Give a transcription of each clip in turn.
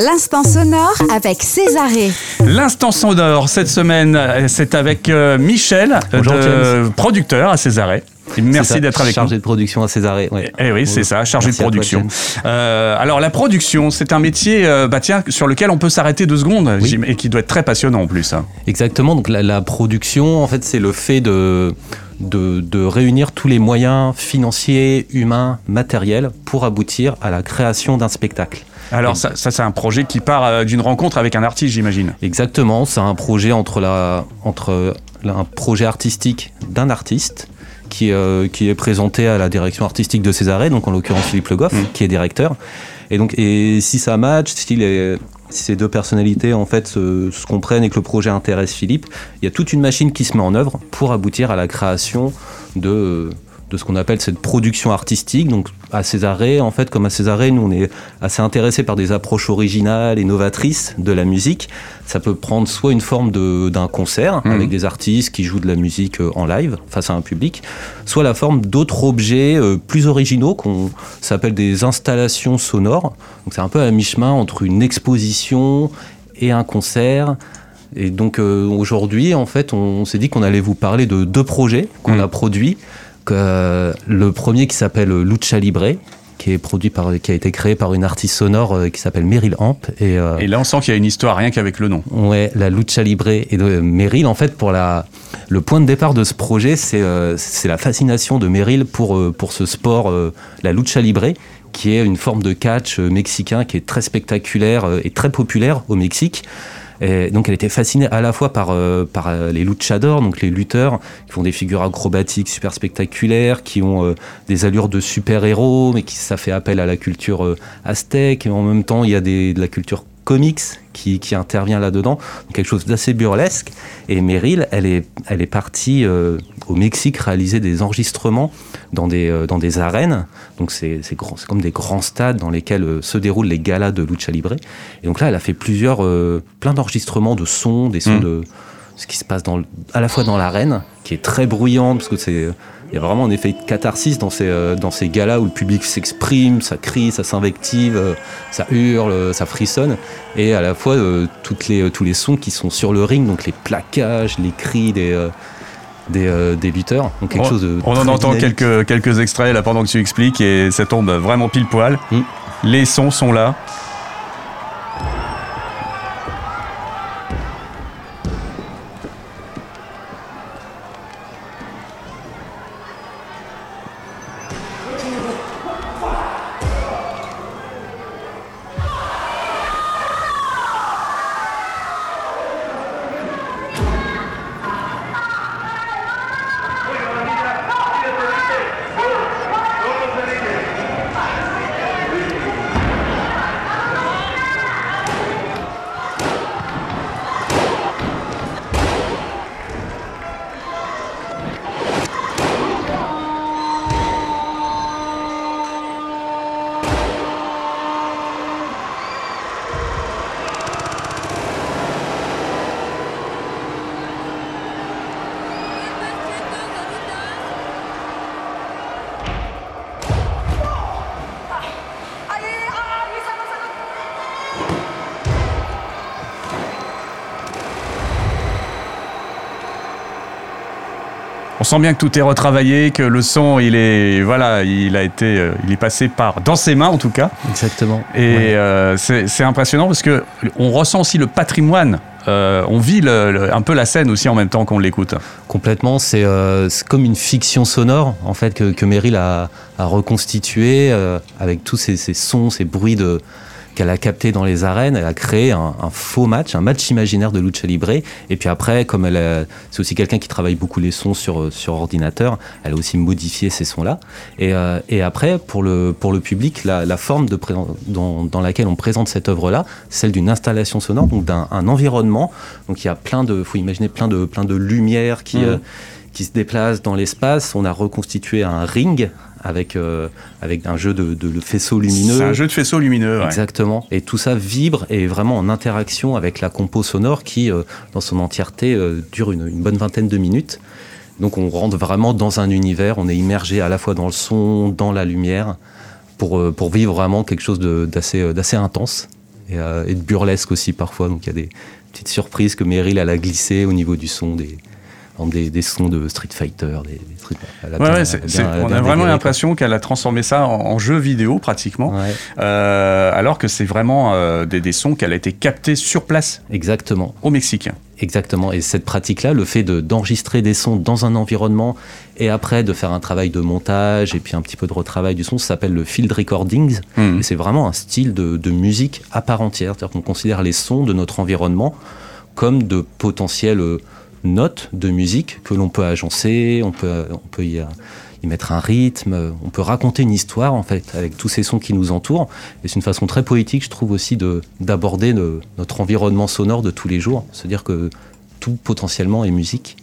L'instant sonore avec Césaré. L'instant sonore cette semaine, euh, c'est avec euh, Michel, Bonjour, de- James. producteur à Césaré. Et Merci d'être avec chargé nous. de production à Césarée. Ouais. Eh oui, c'est ça, chargé Merci de production. Euh, alors la production, c'est un métier, euh, bah tiens, sur lequel on peut s'arrêter deux secondes, Oui. j'im- et qui doit être très passionnant en plus. hein. Exactement. Donc la, la production, en fait, c'est le fait de, de, de réunir tous les moyens financiers, humains, matériels pour aboutir à la création d'un spectacle. Alors ça, ça, c'est un projet qui part euh, d'une rencontre avec un artiste, j'imagine. Exactement. C'est un projet entre la entre la- un projet artistique d'un artiste. Qui, euh, qui est présenté à la direction artistique de Césarée, donc en l'occurrence Philippe Le Goff, Mm. qui est directeur. Et donc, et si ça match, si, les, ces deux personnalités en fait se comprennent et que le projet intéresse Philippe, il y a toute une machine qui se met en œuvre pour aboutir à la création de, de ce qu'on appelle cette production artistique. Donc à Césarée, en fait, comme à Césarée, nous on est assez intéressés par des approches originales et novatrices de la musique. Ça peut prendre soit une forme de- d'un concert Mhm. avec des artistes qui jouent de la musique euh, en live face à un public, soit la forme d'autres objets euh, plus originaux qu'on s'appelle des installations sonores. Donc c'est un peu à mi-chemin entre une exposition et un concert. Et donc euh, aujourd'hui, en fait, on, s'est dit qu'on allait vous parler de deux projets qu'on Mhm. a produits. Euh, le premier qui s'appelle Lucha Libre, qui est produit par, qui a été créé par une artiste sonore euh, qui s'appelle Meryl Amp. Et, euh, Et là, on sent qu'il y a une histoire rien qu'avec le nom. Ouais, la lucha libre et de Meryl, en fait, pour la, le point de départ de ce projet, c'est euh, la fascination de Meryl pour, euh, pour ce sport, euh, la lucha libre, qui est une forme de catch euh, mexicain qui est très spectaculaire euh, et très populaire au Mexique. Et donc elle était fascinée à la fois par, euh, euh, les luchadors, donc les lutteurs, qui font des figures acrobatiques super spectaculaires, qui ont euh, des allures de super-héros, mais qui ça fait appel à la culture aztèque, et en même temps il y a de la culture comics qui, qui intervient là-dedans, quelque chose d'assez burlesque. Et Meryl, elle est, elle est partie euh, au Mexique réaliser des enregistrements dans des, euh, dans des arènes. Donc c'est comme des grands stades dans lesquels euh, se déroulent les galas de lucha libre. Et donc là, elle a fait plusieurs, plein d'enregistrements de sons, des sons Mm. de ce qui se passe dans, le- à la fois dans l'arène, qui est très bruyante, parce que c'est il y a vraiment un effet de catharsis dans ces, euh, dans ces galas où le public s'exprime, ça crie, ça s'invective, euh, ça hurle, euh, ça frissonne, et à la fois euh, toutes les, tous les sons qui sont sur le ring, donc les plaquages, les cris des, des, euh, des lutteurs, donc quelque on, chose de on en entend dynamique. quelques, quelques extraits là pendant que tu expliques et ça tombe vraiment pile poil. Mm. Les sons sont là. On sent bien que tout est retravaillé, que le son, il est, voilà, il a été, euh, il est passé par dans ses mains en tout cas. Exactement. Et Ouais. euh, c'est impressionnant parce que on ressent aussi le patrimoine. Euh, on vit le- le- un peu la scène aussi en même temps qu'on l'écoute. Complètement, c'est euh, comme une fiction sonore en fait que, que Meryl a, a reconstitué euh, avec tous ces, ces sons, ces bruits de qu'elle a captés dans les arènes. Elle a créé un, un faux match, un match imaginaire de lucha libre. Et puis après, comme elle c'est aussi quelqu'un qui travaille beaucoup les sons sur euh, sur ordinateur, elle a aussi modifié ces sons-là. Et, euh, et après, pour le pour le public, la, la forme de dans, dans laquelle on présente cette œuvre-là, celle d'une installation sonore, donc d'un un environnement. Donc il y a plein de, faut imaginer plein de plein de lumière qui Mhm. euh, qui se déplace dans l'espace. On a reconstitué un ring avec, euh, avec un jeu de, de faisceaux lumineux. C'est un jeu de faisceaux lumineux. ouais. Exactement. Et tout ça vibre et est vraiment en interaction avec la compo sonore qui, euh, dans son entièreté, euh, dure une, une bonne vingtaine de minutes. Donc on rentre vraiment dans un univers, on est immergé à la fois dans le son, dans la lumière, pour, pour vivre vraiment quelque chose d'assez intense. et, et de burlesque aussi parfois. Donc il y a des petites surprises que Meryl a glissées au niveau du son des, des, des sons de Street Fighter, des, trucs. Ouais, ouais, c'est- bien- c'est- on a vraiment l'impression qu'elle a transformé ça en, en jeu vidéo pratiquement. Ouais, euh, alors que c'est vraiment euh, des, des sons qu'elle a été captés sur place exactement. au Mexique. Exactement. Et cette pratique-là, le fait de- d'enregistrer des sons dans un environnement et après de faire un travail de montage et puis un petit peu de retravail du son, ça s'appelle le field recordings. Hmm. Et c'est vraiment un style de, de musique à part entière. C'est-à-dire qu'on considère les sons de notre environnement comme de potentielles euh, notes de musique que l'on peut agencer, on peut, on peut y, y mettre un rythme, on peut raconter une histoire en fait avec tous ces sons qui nous entourent. Et c'est une façon très poétique, je trouve aussi, de- d'aborder notre environnement sonore de tous les jours. Se dire que tout potentiellement est musique.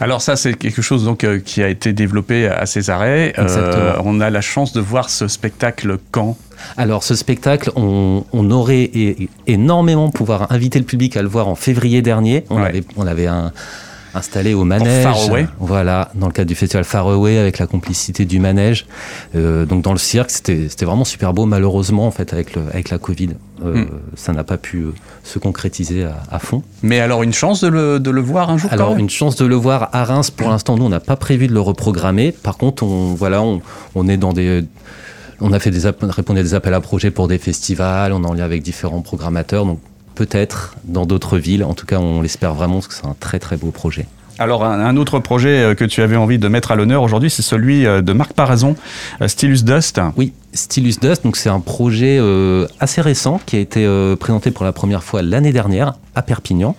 Alors ça, c'est quelque chose donc euh, qui a été développé à Césarée. Euh, on a la chance de voir ce spectacle quand? Alors ce spectacle, on, on aurait é- énormément pouvoir inviter le public à le voir en février dernier. On Ouais. avait, on avait un- installé au manège. Faraway. Voilà, dans le cadre du festival Faraway avec la complicité du manège. Euh, donc dans le cirque, c'était c'était vraiment super beau. Malheureusement, en fait, avec, le, avec la Covid, euh, Mm. ça n'a pas pu euh, se concrétiser à, à fond. Mais alors une chance de le, de le voir un jour Alors une chance de le voir à Reims. Pour l'instant, nous on n'a pas prévu de le reprogrammer. Par contre, on voilà, on, on est dans des on a fait des répondu à des appels à projets pour des festivals. On est en lien avec différents programmateurs. Donc peut-être dans d'autres villes. En tout cas, on l'espère vraiment parce que c'est un très très beau projet. Alors un, autre projet euh, que tu avais envie de mettre à l'honneur aujourd'hui, c'est celui euh, de Marc Parazon, euh, Stylus Dust. Oui, Stylus Dust, donc c'est un projet euh, assez récent qui a été euh, présenté pour la première fois l'année dernière à Perpignan.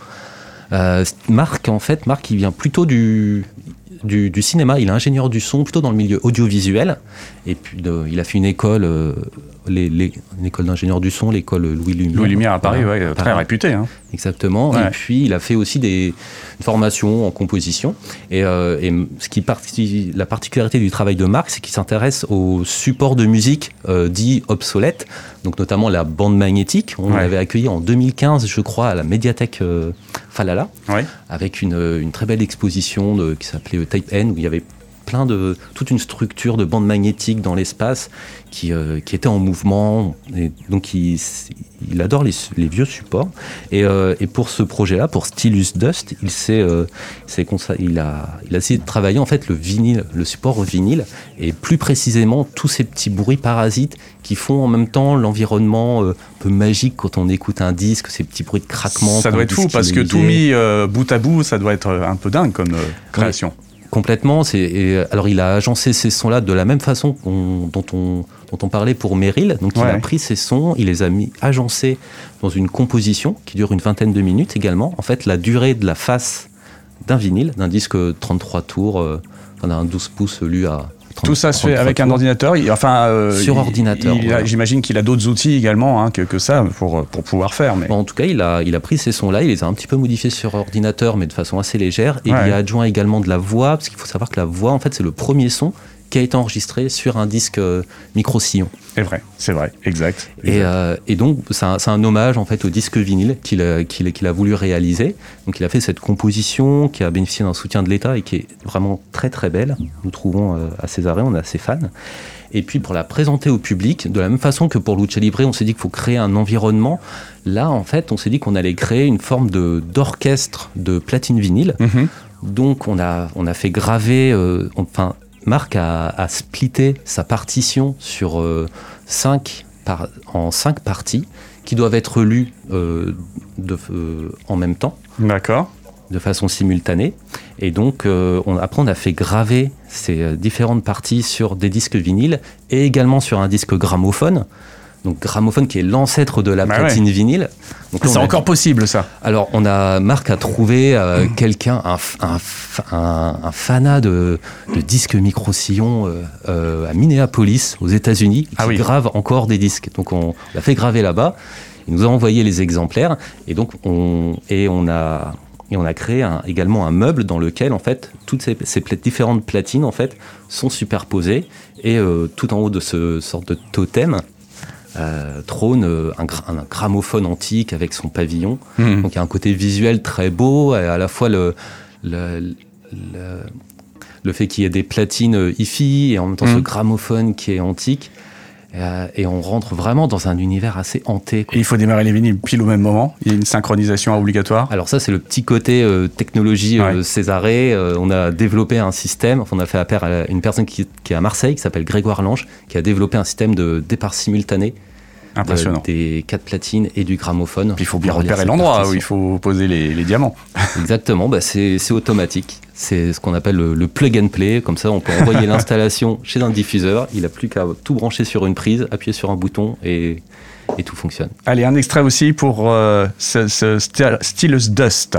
Euh, Marc, en fait, Marc, il vient plutôt du, du, du cinéma. Il est ingénieur du son, plutôt dans le milieu audiovisuel. Et puis, de- il a fait une école, euh, les, les- une école d'ingénieur du son, l'école Louis Lumière. Louis Lumière à Paris, Voilà, ouais, très Paris. réputé. Hein. Exactement. Ouais. Et puis, il a fait aussi des, une formation en composition. Et, euh, et ce qui parti- la particularité du travail de Marc, c'est qu'il s'intéresse aux supports de musique euh, dits obsolètes, donc notamment la bande magnétique. On Ouais. l'avait accueilli en 2015, je crois, à la médiathèque euh, Falala, Ouais. avec une, une très belle exposition de- qui s'appelait Type N, où il y avait plein de toute une structure de bande magnétique dans l'espace qui, euh, qui était en mouvement et donc il, il adore les, les vieux supports. Et, euh, et pour ce projet-là pour Stylus Dust il s'est euh, il a il a essayé de travailler en fait le vinyle le support vinyle et plus précisément tous ces petits bruits parasites qui font en même temps l'environnement euh, un peu magique quand on écoute un disque ces petits bruits de craquement Ça doit être fou parce que tout mis bout à bout, ça doit être un peu dingue comme création. Complètement. Et, euh, alors, il a agencé ces sons-là de la même façon dont, on, dont on parlait pour Meryl. Donc, il a pris ces sons, il les a mis agencés dans une composition qui dure une vingtaine de minutes également. En fait, la durée de la face d'un vinyle, d'un disque 33 tours, euh, d'un 12 pouces lu à 30, Tout ça se fait 33 avec un ordinateur. il- Enfin, euh, Sur il- ordinateur, il a- voilà. J'imagine qu'il a d'autres outils également hein, que, que ça pour, pour pouvoir faire. Mais... Bon, en tout cas, il a, il a pris ces sons-là, il les a un petit peu modifiés sur ordinateur, mais de façon assez légère. Et Ouais. il y a adjoint également de la voix, parce qu'il faut savoir que la voix, en fait, c'est le premier son qui a été enregistré sur un disque euh, micro-sillon. C'est vrai, c'est vrai, exact. Et, exact. euh, et donc, c'est un, hommage en fait au disque vinyle qu'il a, voulu réaliser. Donc, il a fait cette composition qui a bénéficié d'un soutien de l'État et qui est vraiment très très belle. Nous trouvons euh, à Césarée, on est assez fans. Et puis pour la présenter au public, de la même façon que pour Lucha Libre, on s'est dit qu'il faut créer un environnement. Là, en fait, on s'est dit qu'on allait créer une forme de d'orchestre de platine vinyle. Mhm. Donc on a, on a fait graver, euh, enfin Marc a, a splitté sa partition sur euh, cinq par- en cinq parties qui doivent être lues euh, de- euh, en même temps, D'accord. de façon simultanée. Et donc on, après on a fait graver ces différentes parties sur des disques vinyles et également sur un disque gramophone. Donc gramophone qui est l'ancêtre de la Bah platine vinyle. Donc là, C'est a- encore possible ça. alors, on a Marc a trouvé euh, quelqu'un, un, f- un, f- un, un fanat de, de disques micro-sillons euh, euh, à Minneapolis, aux États-Unis, qui Ah oui. grave encore des disques. Donc, on l'a fait graver là-bas. Il nous a envoyé les exemplaires et donc on et on a et on a créé un- également un meuble dans lequel en fait toutes ces, ces pla- différentes platines en fait sont superposées et tout en haut de ce sorte de totem euh, trône euh, un, gra- un gramophone antique avec son pavillon. Mhm. Donc il y a un côté visuel très beau, et à la fois le, le, le, le fait qu'il y ait des platines euh, hi-fi et en même temps ce Mhm. gramophone qui est antique. Euh, et on rentre vraiment dans un univers assez hanté. Et il faut démarrer les vinyles pile au même moment. Il y a une synchronisation obligatoire. Alors ça, c'est le petit côté euh, technologie euh, Ouais. Césarée. On a développé un système. Enfin, on a fait appel à une personne qui, qui est à Marseille, qui s'appelle Grégoire Lange, qui a développé un système de départ simultané Impressionnant. des quatre platines et du gramophone. Puis il faut bien repérer l'endroit où il faut poser les, les diamants. Exactement, bah c'est automatique. C'est ce qu'on appelle le, le plug and play. Comme ça, on peut envoyer l'installation chez un diffuseur. Il n'a plus qu'à tout brancher sur une prise, appuyer sur un bouton et, et tout fonctionne. Allez, un extrait aussi pour euh, ce, ce Styl- Stylus Dust.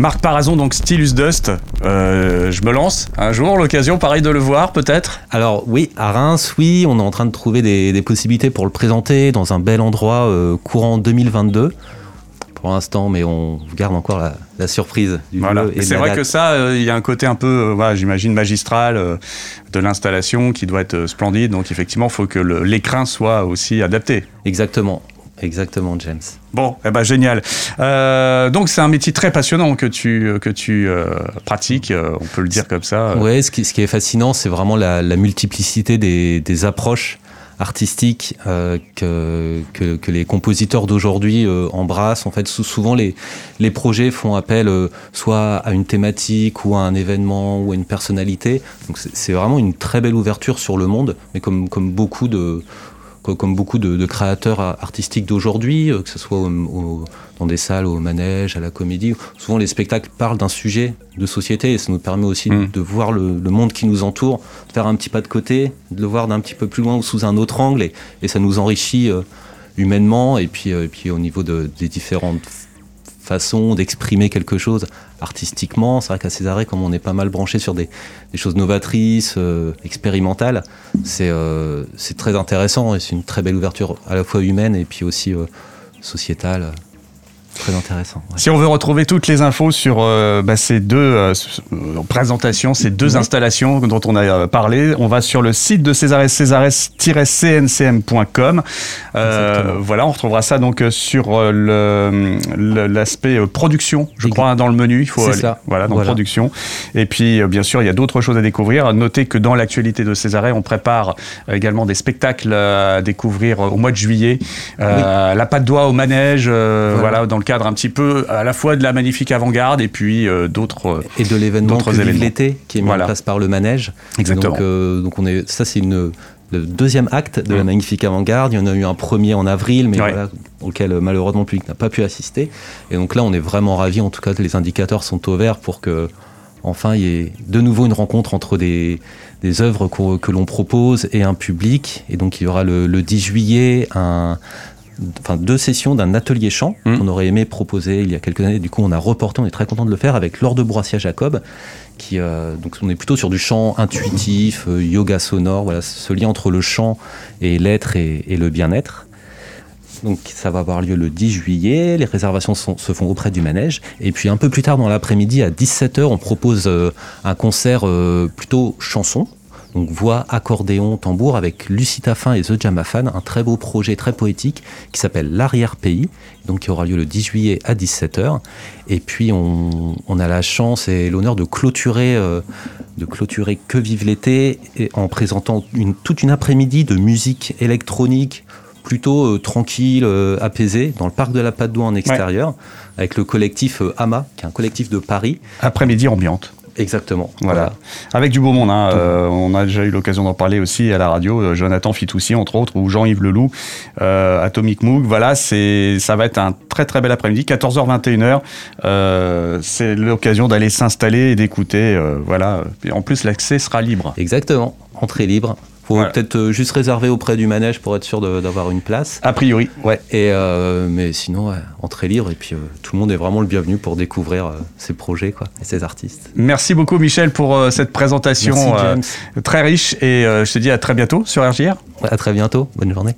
Marc Parazon, donc Stylus Dust. Euh, je me lance. Un jour, l'occasion, pareil, de le voir, peut-être. Alors oui, à Reims, oui, on est en train de trouver des, des possibilités pour le présenter dans un bel endroit euh, courant 2022. Pour l'instant, mais on garde encore la, la surprise du Voilà. et C'est vrai date. que ça, euh, il y a un côté un peu, euh, voilà, j'imagine, magistral euh, de l'installation qui doit être splendide. Donc, effectivement, il faut que l'écrin soit aussi adapté. Exactement, exactement, James. Bon, eh ben, génial. Euh, donc, c'est un métier très passionnant que tu, que tu euh, pratiques, euh, on peut le dire comme ça. Ouais, ce qui, ce qui est fascinant, c'est vraiment la, la multiplicité des, des approches artistiques que, que, que les compositeurs d'aujourd'hui embrassent. En fait, sou- souvent les, les projets font appel soit à une thématique ou à un événement ou à une personnalité. Donc c'est vraiment une très belle ouverture sur le monde, mais comme, comme beaucoup de comme beaucoup de, de créateurs artistiques d'aujourd'hui, euh, que ce soit au- au- dans des salles, au manège, à la comédie. Souvent, les spectacles parlent d'un sujet de société et ça nous permet aussi Mm. de voir le, le monde qui nous entoure, de faire un petit pas de côté, de le voir d'un petit peu plus loin ou sous un autre angle et, et ça nous enrichit euh, humainement et puis, euh, et puis au niveau de- des différentes façons d'exprimer quelque chose artistiquement. C'est vrai qu'à Césarée, comme on est pas mal branché sur des, choses novatrices, euh, expérimentales, c'est euh, c'est très intéressant et c'est une très belle ouverture à la fois humaine et puis aussi euh, sociétale. Très intéressant. ouais. Si on veut retrouver toutes les infos sur euh, bah, ces deux euh, euh, présentations, ces deux Oui. installations dont on a parlé, on va sur le site de Césares. Euh, Exactement. voilà, on retrouvera ça donc sur le- le- l'aspect production, je crois, dans le menu. Il faut C'est aller- ça. Voilà, dans Voilà. production. Et puis, bien sûr, il y a d'autres choses à découvrir. Notez que dans l'actualité de Césarée, on prépare également des spectacles à découvrir au mois de juillet. La patte d'oie au manège, Voilà. voilà, dans le cadre un petit peu à la fois de la magnifique avant-garde et puis euh, d'autres. euh, Et de l'événement que l'été qui est mis Voilà. en place par le manège. Exactement. Donc, euh, donc on est, ça c'est une le deuxième acte de la Mm. magnifique avant-garde. Il y en a eu un premier en avril, mais Ouais. voilà, auquel malheureusement le public n'a pas pu assister. Et donc là, on est vraiment ravis. En tout cas, les indicateurs sont au vert pour que enfin il y ait de nouveau une rencontre entre des, des œuvres que l'on propose et un public. Et donc il y aura le, le 10 juillet un Enfin, deux sessions d'un atelier chant Mm. qu'on aurait aimé proposer il y a quelques années. Du coup, on a reporté, on est très content de le faire avec Laure de Broissia-Jacob, qui euh, donc on est plutôt sur du chant intuitif, euh, yoga sonore, voilà, ce lien entre le chant et l'être et, et le bien-être. Donc ça va avoir lieu le 10 juillet, les réservations sont- se font auprès du manège. Et puis un peu plus tard dans l'après-midi, à 17h, on propose euh, un concert euh, plutôt chanson. Donc voix, accordéon, tambour avec Lucie Taffin et The Jamafan, un très beau projet très poétique qui s'appelle L'arrière-pays, donc qui aura lieu le 10 juillet à 17h. Et puis on, on a la chance et l'honneur de clôturer, euh, de clôturer Que vive l'été en présentant une, toute une après-midi de musique électronique plutôt euh, tranquille, euh, apaisée, dans le parc de la Patte d'Oie en extérieur, avec le collectif euh, AMA, qui est un collectif de Paris. Après-midi ambiante. Exactement. Voilà. Avec du beau monde. Hein. Euh, on a déjà eu l'occasion d'en parler aussi à la radio. Euh, Jonathan Fitoussi, entre autres, ou Jean-Yves Leloup, euh, Atomic Moog. Voilà, c'est, ça va être un très très bel après-midi. 14h, 21h. Euh, c'est l'occasion d'aller s'installer et d'écouter. voilà. Et en plus, l'accès sera libre. Exactement. Entrée libre. Faut Voilà. peut-être euh, juste réserver auprès du manège pour être sûr d'avoir une place. A priori, ouais. Et euh, mais sinon, ouais, entrée libre. Et puis euh, tout le monde est vraiment le bienvenu pour découvrir euh, ces projets quoi, et ces artistes. Merci beaucoup, Michel, pour cette présentation Merci, très riche. Et je te dis à très bientôt sur RJR. À très bientôt. Bonne journée.